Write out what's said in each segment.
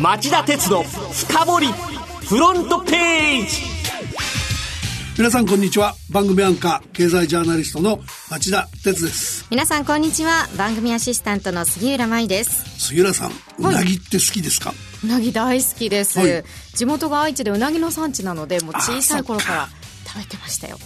町田鉄の深掘りフロントページ。皆さんこんにちは。番組アンカー経済ジャーナリストの町田鉄です。皆さんこんにちは。番組アシスタントの杉浦舞です。杉浦さんうなぎって好きですか、うなぎ大好きです、はい。地元が愛知でうなぎの産地なのでもう小さい頃から食べてましたよ。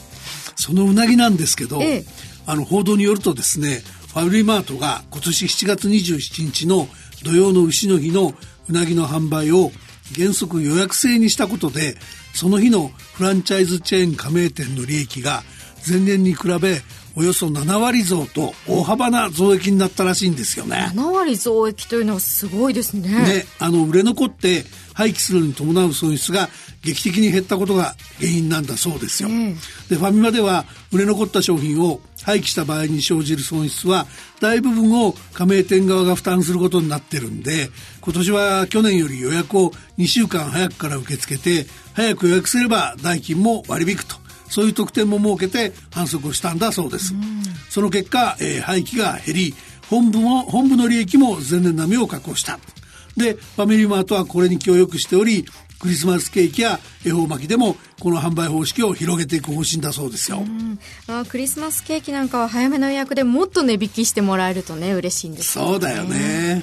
そのうなぎなんですけど、ええ。あの報道によるとですねファミリーマートが今年7月27日の土曜の牛の日のうなぎの販売を原則予約制にしたことでその日のフランチャイズチェーン加盟店の利益が前年に比べおよそ7割増と大幅な増益になったらしいんですよね。7割増益というのはすごいですねね、あの売れ残って廃棄するのに伴う損失が劇的に減ったことが原因なんだそうですよ。えでファミマでは売れ残った商品を廃棄した場合に生じる損失は大部分を加盟店側が負担することになってるんで今年は去年より予約を2週間早くから受け付けて早く予約すれば代金も割引くとそういう特典も設けて反則をしたんだそうです。その結果、えー廃棄が減り本部も本部の利益も前年並みを確保した。でファミリーマートはこれに協力しておりクリスマスケーキや恵方巻きでもこの販売方式を広げていく方針だそうですよ。あクリスマスケーキなんかは早めの予約でもっと値引きしてもらえるとね嬉しいんですそうだよね。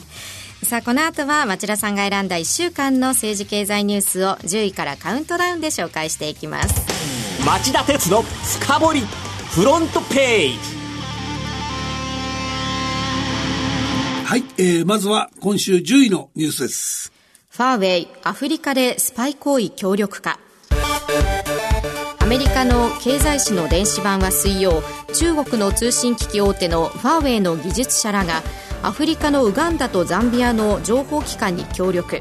さあこの後は町田さんが選んだ1週間の政治経済ニュースを10位からカウントダウンで紹介していきます町田鉄の深掘りフロントページはい、えー、まずは今週10位のニュースです。ファーウェイアフリカでスパイ行為協力かアメリカの経済誌の電子版は水曜中国の通信機器大手のファーウェイの技術者らがアフリカのウガンダとザンビアの情報機関に協力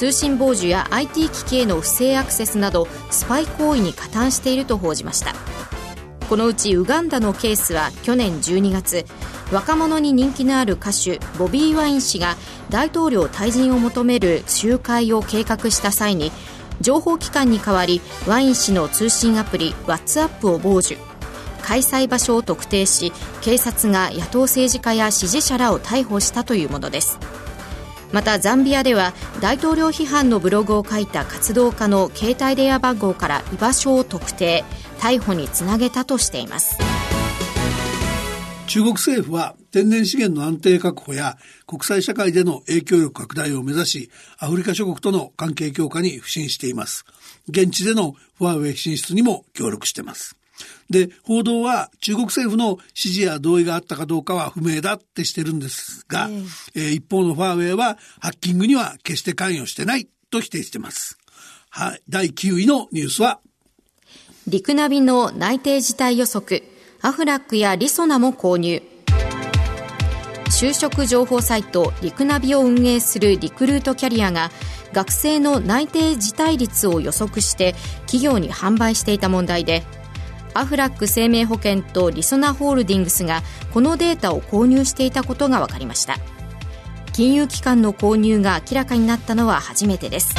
通信傍受や IT 機器への不正アクセスなどスパイ行為に加担していると報じました。このうちウガンダのケースは去年12月若者に人気のある歌手ボビー・ワイン氏が大統領退陣を求める集会を計画した際に情報機関に代わりワイン氏の通信アプリ WhatsApp を傍受。開催場所を特定し警察が野党政治家や支持者らを逮捕したというものです。またザンビアでは大統領批判のブログを書いた活動家の携帯電話番号から居場所を特定逮捕につなげたとしています中国政府は天然資源の安定確保や国際社会での影響力拡大を目指し、アフリカ諸国との関係強化に不信しています。現地でのファーウェイ進出にも協力しています。で、報道は中国政府の指示や同意があったかどうかは不明だってしてるんですが、えー一方のファーウェイはハッキングには決して関与してないと否定しています。はい。第9位のニュースは、陸ナビの内定事態予測アフラックやリソナも購入就職情報サイトリクナビを運営するリクルートキャリアが学生の内定辞退率を予測して企業に販売していた問題でアフラック生命保険とりそなホールディングスがこのデータを購入していたことが分かりました金融機関の購入が明らかになったのは初めてです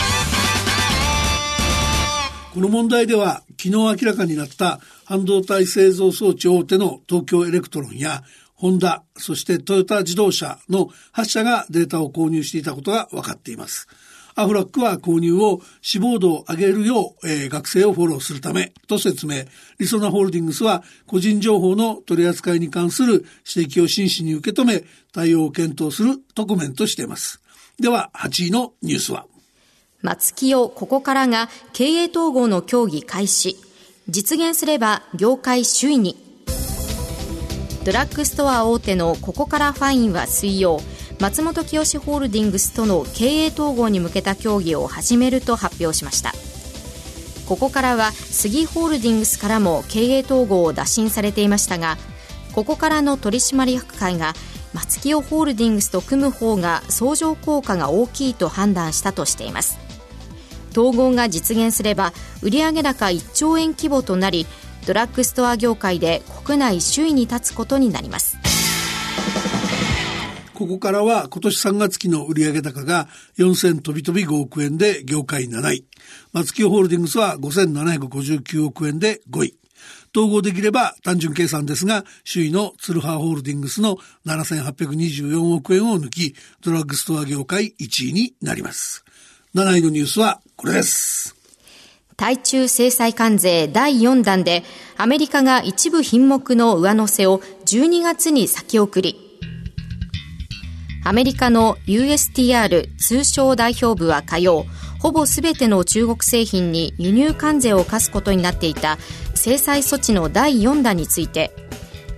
この問題では昨日明らかになった半導体製造装置大手の東京エレクトロンやホンダ、そしてトヨタ自動車の8社がデータを購入していたことが分かっています。アフラックは購入を志望度を上げるよう、えー学生をフォローするためと説明。リソナホールディングスは個人情報の取り扱いに関する指摘を真摯に受け止め対応を検討するとコメントしています。では8位のニュースは松木をここからが経営統合の協議開始実現すれば業界首位にドラッグストア大手のココカラファインは水曜松本清ホールディングスとの経営統合に向けた協議を始めると発表しました。ここからは杉ホールディングスからも経営統合を打診されていましたがここからの取締役会が松清ホールディングスと組む方が相乗効果が大きいと判断したとしています。統合が実現すれば売上高1兆円規模となりドラッグストア業界で国内首位に立つことになります。ここからは今年3月期の売上高が4000飛び飛び5億円で業界7位。松清ホールディングスは5759億円で5位。統合できれば単純計算ですが、首位のツルハーホールディングスの7824億円を抜き、ドラッグストア業界1位になります。7位のニュースはこれです。対中制裁関税第4弾で、アメリカが一部品目の上乗せを12月に先送り、アメリカの USTR 通商代表部は火曜、ほぼすべての中国製品に輸入関税を課すことになっていた制裁措置の第4弾について、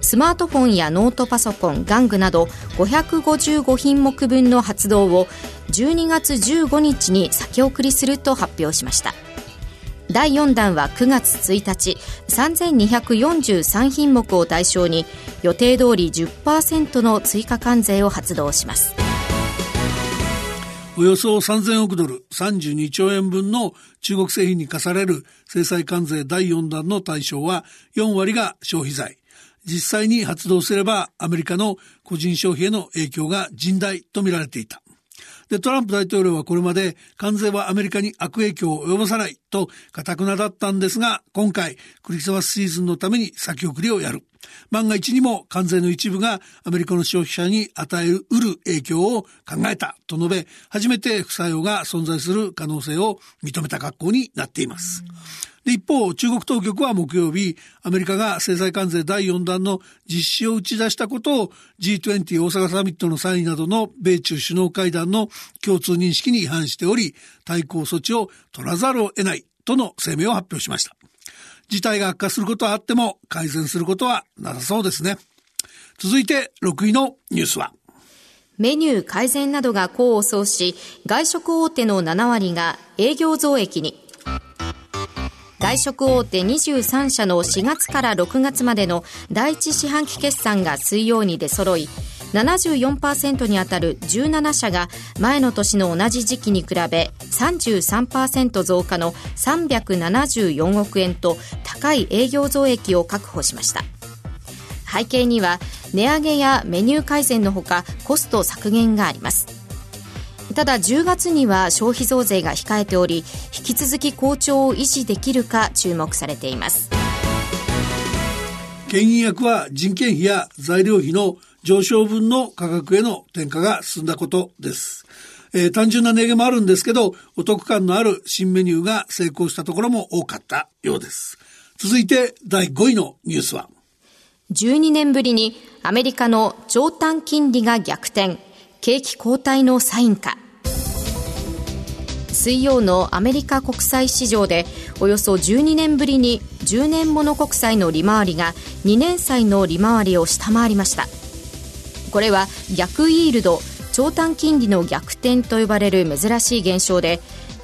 スマートフォンやノートパソコン、玩具など555品目分の発動を12月15日に先送りすると発表しました。第4弾は9月1日3243品目を対象に予定通り10%の追加関税を発動します。およそ3000億ドル32兆円分の中国製品に課される制裁関税第4弾の対象は4割が消費財。実際に発動すればアメリカの個人消費への影響が甚大と見られていた。で、トランプ大統領はこれまで関税はアメリカに悪影響を及ぼさないと堅くなだったんですが、今回クリスマスシーズンのために先送りをやる。万が一にも関税の一部がアメリカの消費者に与えうる影響を考えたと述べ、初めて副作用が存在する可能性を認めた格好になっています。で、一方、中国当局は木曜日、アメリカが制裁関税第4弾の実施を打ち出したことを G20 大阪サミットの際などの米中首脳会談の共通認識に違反しており、対抗措置を取らざるを得ないとの声明を発表しました。事態が悪化することはあっても改善することはなさそうですね。続いて6位のニュースはメニュー改善などが功を奏し、外食大手の7割が営業増益に。外食大手23社の4月から6月までの第一四半期決算が水曜に出揃い74%にあたる17社が前の年の同じ時期に比べ33%増加の374億円と高い営業増益を確保しました。背景には値上げやメニュー改善のほかコスト削減があります。ただ10月には消費増税が控えており引き続き好調を維持できるか注目されています。牽引役は人件費や材料費の上昇分の価格への転嫁が進んだことです。えー、単純な値上げもあるんですけど、お得感のある新メニューが成功したところも多かったようです。続いて第5位のニュースは12年ぶりにアメリカの長短金利が逆転、景気後退のサインか。水曜のアメリカ国債市場でおよそ12年ぶりに10年もの国債の利回りが2年債の利回りを下回りましたこれは逆イールド長短金利の逆転と呼ばれる珍しい現象で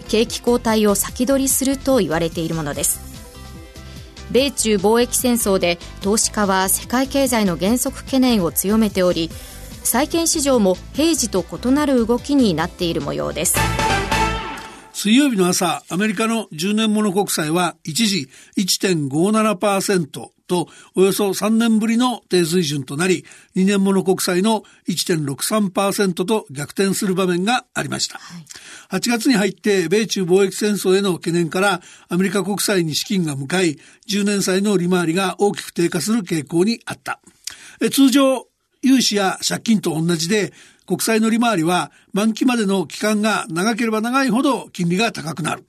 景気後退を先取りすると言われているものです。米中貿易戦争で投資家は世界経済の減速懸念を強めており債券市場も平時と異なる動きになっている模様です。水曜日の朝、アメリカの10年物国債は一時1.57%とおよそ3年ぶりの低水準となり、2年物国債の1.63%と逆転する場面がありました。8月に入って米中貿易戦争への懸念からアメリカ国債に資金が向かい、10年債の利回りが大きく低下する傾向にあった。通常、融資や借金と同じで国債の利回りは満期までの期間が長ければ長いほど金利が高くなる。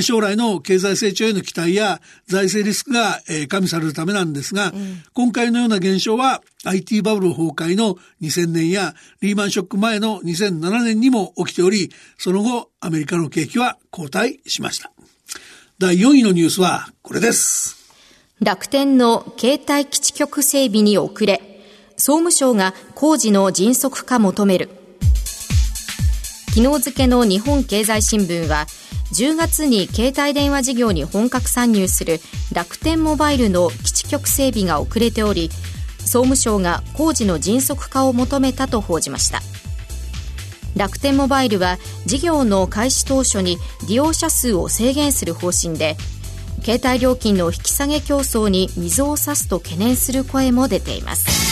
将来の経済成長への期待や財政リスクが加味されるためなんですが、うん、今回のような現象は IT バブル崩壊の2000年やリーマンショック前の2007年にも起きており、その後アメリカの景気は後退しました。第4位のニュースはこれです。楽天の携帯基地局整備に遅れ、総務省が工事の迅速化求める昨日付の日本経済新聞は10月に携帯電話事業に本格参入する楽天モバイルの基地局整備が遅れており総務省が工事の迅速化を求めたと報じました。楽天モバイルは事業の開始当初に利用者数を制限する方針で携帯料金の引き下げ競争に水を差すと懸念する声も出ています。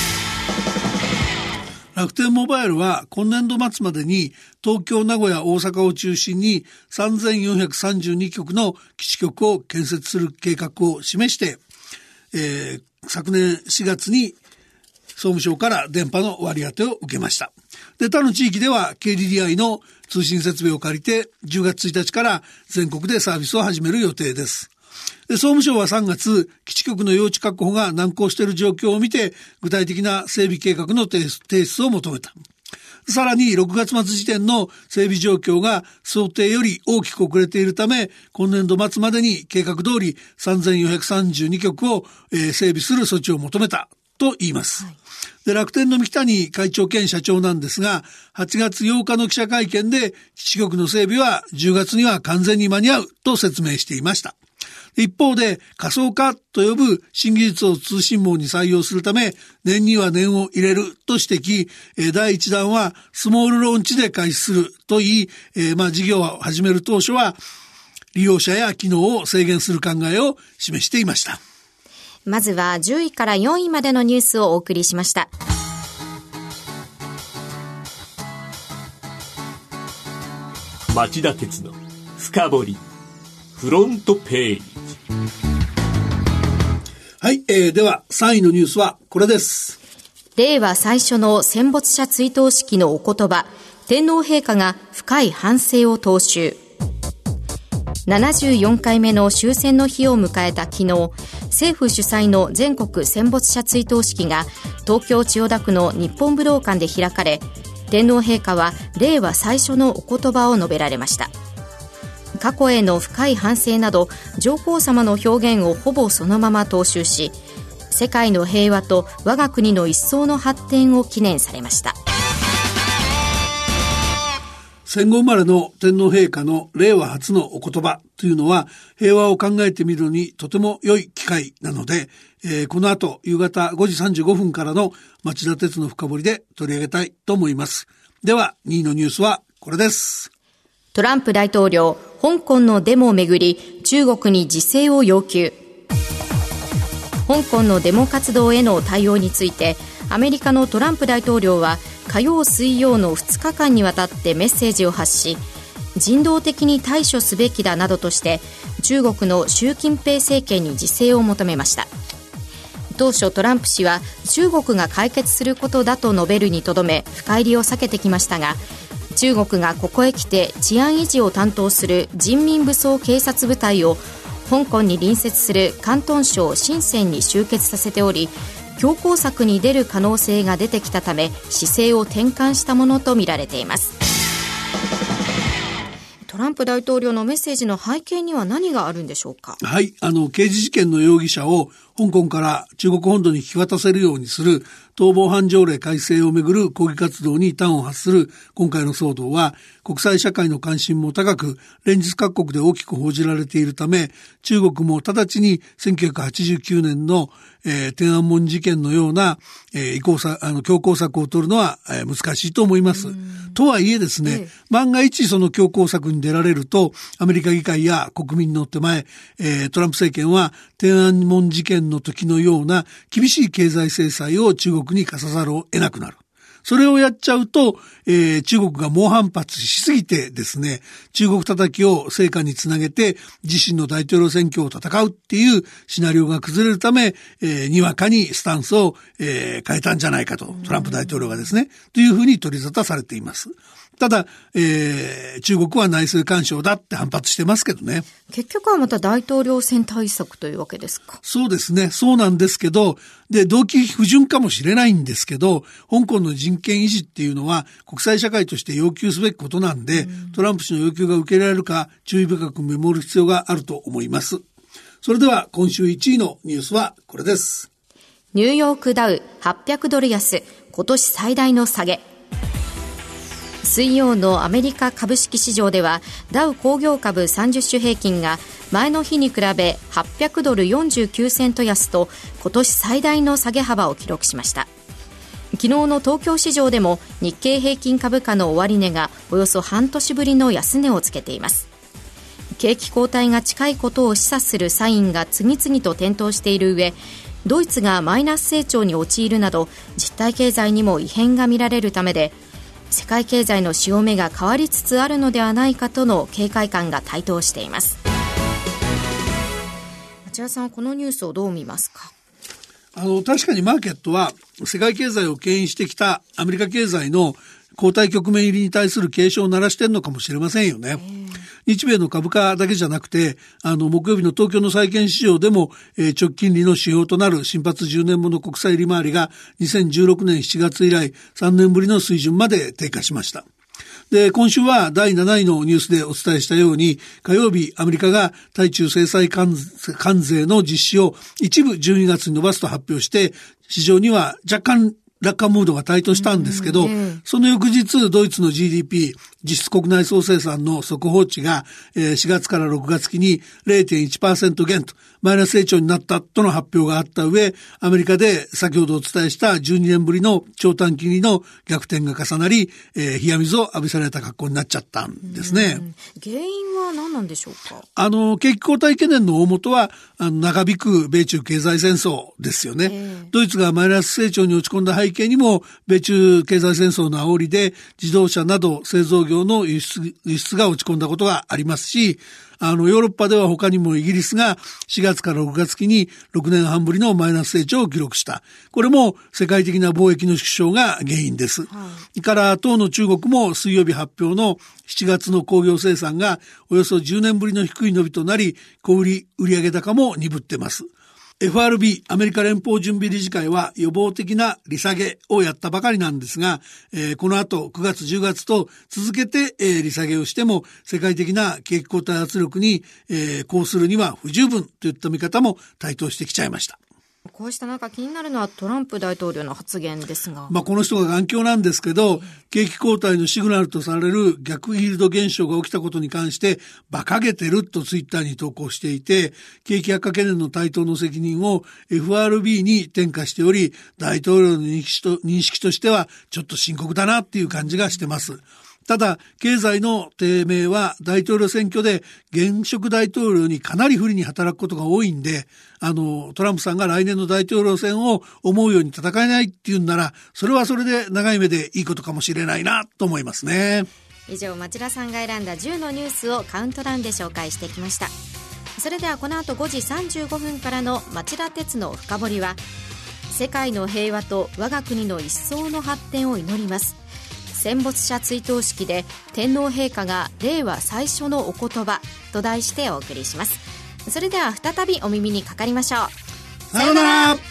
楽天モバイルは今年度末までに東京、名古屋、大阪を中心に3432局の基地局を建設する計画を示して、えー、昨年4月に総務省から電波の割り当てを受けました。で、他の地域では KDDI の通信設備を借りて10月1日から全国でサービスを始める予定です。で総務省は3月、基地局の用地確保が難航している状況を見て、具体的な整備計画の提出を求めた。さらに6月末時点の整備状況が想定より大きく遅れているため、今年度末までに計画通り3432局を、整備する措置を求めたと言います。はいで、楽天の三木谷会長兼社長なんですが、8月8日の記者会見で、基地局の整備は10月には完全に間に合うと説明していました。一方で仮想化と呼ぶ新技術を通信網に採用するため、年には年を入れると指摘、第1弾はスモールローンチで開始すると言い、えー、まあ事業を始める当初は、利用者や機能を制限する考えを示していました。まずは10位から4位までのニュースをお送りしました。町田鉄の深掘りフロントページはい、えー、では3位のニュースはこれです。令和最初の戦没者追悼式のお言葉、天皇陛下が深い反省を踏襲。74回目の終戦の日を迎えた昨日、政府主催の全国戦没者追悼式が東京千代田区の日本武道館で開かれ、天皇陛下は令和最初のお言葉を述べられました。過去への深い反省など上皇さまの表現をほぼそのまま踏襲し世界の平和と我が国の一層の発展を記念されました戦後生まれの天皇陛下の令和初のお言葉というのは平和を考えてみるのにとても良い機会なので、えー、この後夕方5時35分からの町田鉄の深掘りで取り上げたいと思います。では2位のニュースはこれです。トランプ大統領、香港のデモをめぐり、中国に自制を要求。香港のデモ活動への対応について、アメリカのトランプ大統領は、火曜、水曜の2日間にわたってメッセージを発し、人道的に対処すべきだなどとして、中国の習近平政権に自制を求めました。当初トランプ氏は中国が解決することだと述べるにとどめ深入りを避けてきましたが中国がここへ来て治安維持を担当する人民武装警察部隊を香港に隣接する広東省深センに集結させており強硬策に出る可能性が出てきたため姿勢を転換したものとみられています。トランプ大統領のメッセージの背景には何があるんでしょうか？はいあの刑事事件の容疑者を香港から中国本土に引き渡せるようにする逃亡犯条例改正をめぐる抗議活動に端を発する今回の騒動は国際社会の関心も高く連日各国で大きく報じられているため中国も直ちに1989年の、えー、天安門事件のような、えー、移行さあの強硬策を取るのは、えー、難しいと思います。とはいえですね、ええ、万が一その強硬策に出られるとアメリカ議会や国民の手前、えー、トランプ政権は天安門事件の時のような厳しい経済制裁を中国に課さざるを得なくなる。それをやっちゃうと、えー、中国が猛反発しすぎてですね、中国叩きを成果につなげて、自身の大統領選挙を戦うっていうシナリオが崩れるため、えー、にわかにスタンスを、えー、変えたんじゃないかと、トランプ大統領がですね、というふうに取り沙汰されています。ただ、えー、中国は内政干渉だって反発してますけどね。結局はまた大統領選対策というわけですか。そうですね。そうなんですけど、で、動機不純かもしれないんですけど、香港の人権維持っていうのは国際社会として要求すべきことなんで、うん、トランプ氏の要求が受けられるか注意深くメモる必要があると思います。それでは今週1位のニュースはこれです。ニューヨークダウ800ドル安、今年最大の下げ。水曜のアメリカ株式市場ではダウ工業株30種平均が前の日に比べ800ドル49セント安と今年最大の下げ幅を記録しました。昨日の東京市場でも日経平均株価の終値がおよそ半年ぶりの安値をつけています。景気後退が近いことを示唆するサインが次々と点灯している上ドイツがマイナス成長に陥るなど実体経済にも異変が見られるためで世界経済の潮目が変わりつつあるのではないかとの警戒感が台頭しています。町田さんこのニュースをどう見ますか？あの、確かにマーケットは世界経済を牽引してきたアメリカ経済の交代局面入りに対する警鐘を鳴らしてるのかもしれませんよね。日米の株価だけじゃなくて、あの、木曜日の東京の債券市場でも、えー、直近利の指標となる新発10年もの国債利回りが2016年7月以来3年ぶりの水準まで低下しました。で、今週は第7位のニュースでお伝えしたように、火曜日、アメリカが対中制裁関税の実施を一部12月に伸ばすと発表して、市場には若干楽観ムードが台頭したんですけど、その翌日、ドイツの GDP、実質国内総生産の速報値が、4月から6月期に0.1%減と、マイナス成長になったとの発表があった上、アメリカで先ほどお伝えした12年ぶりの長短期利の逆転が重なり、えー、冷や水を浴びされた格好になっちゃったんですね。原因は何なんでしょうか？あの、景気後退懸念の大元は、あの長引く米中経済戦争ですよね。ドイツがマイナス成長に落ち込んだ背景にも、米中経済戦争の煽りで自動車など製造業の輸出輸出が落ち込んだことがありますし、あの、ヨーロッパでは他にもイギリスが4月から6月期に6年半ぶりのマイナス成長を記録した。これも世界的な貿易の縮小が原因です。はい、から当の中国も水曜日発表の7月の工業生産がおよそ10年ぶりの低い伸びとなり、小売売上高も鈍ってます。FRB アメリカ連邦準備理事会は予防的な利下げをやったばかりなんですが、えー、この後9月10月と続けて、えー、利下げをしても世界的な景気後退圧力に、えー、こうするには不十分といった見方も台頭してきちゃいました。こうした中気になるのはトランプ大統領の発言ですが。まあこの人が眼鏡なんですけど、景気後退のシグナルとされる逆ヒールド現象が起きたことに関して馬鹿げてるとツイッターに投稿していて、景気悪化懸念の対等の責任を FRB に転嫁しており、大統領の認識と認識としてはちょっと深刻だなっていう感じがしてます。ただ、経済の低迷は大統領選挙で現職大統領にかなり不利に働くことが多いんで、あの、トランプさんが来年の大統領選を思うように戦えないっていうんなら、それはそれで長い目でいいことかもしれないなと思いますね。以上、町田さんが選んだ10のニュースをカウントダウンで紹介してきました。それではこの後5時35分からの町田鉄の深掘りは、世界の平和と我が国の一層の発展を祈ります。戦没者追悼式で天皇陛下が令和最初のお言葉と題してお送りします。それでは再びお耳にかかりましょう。さようなら。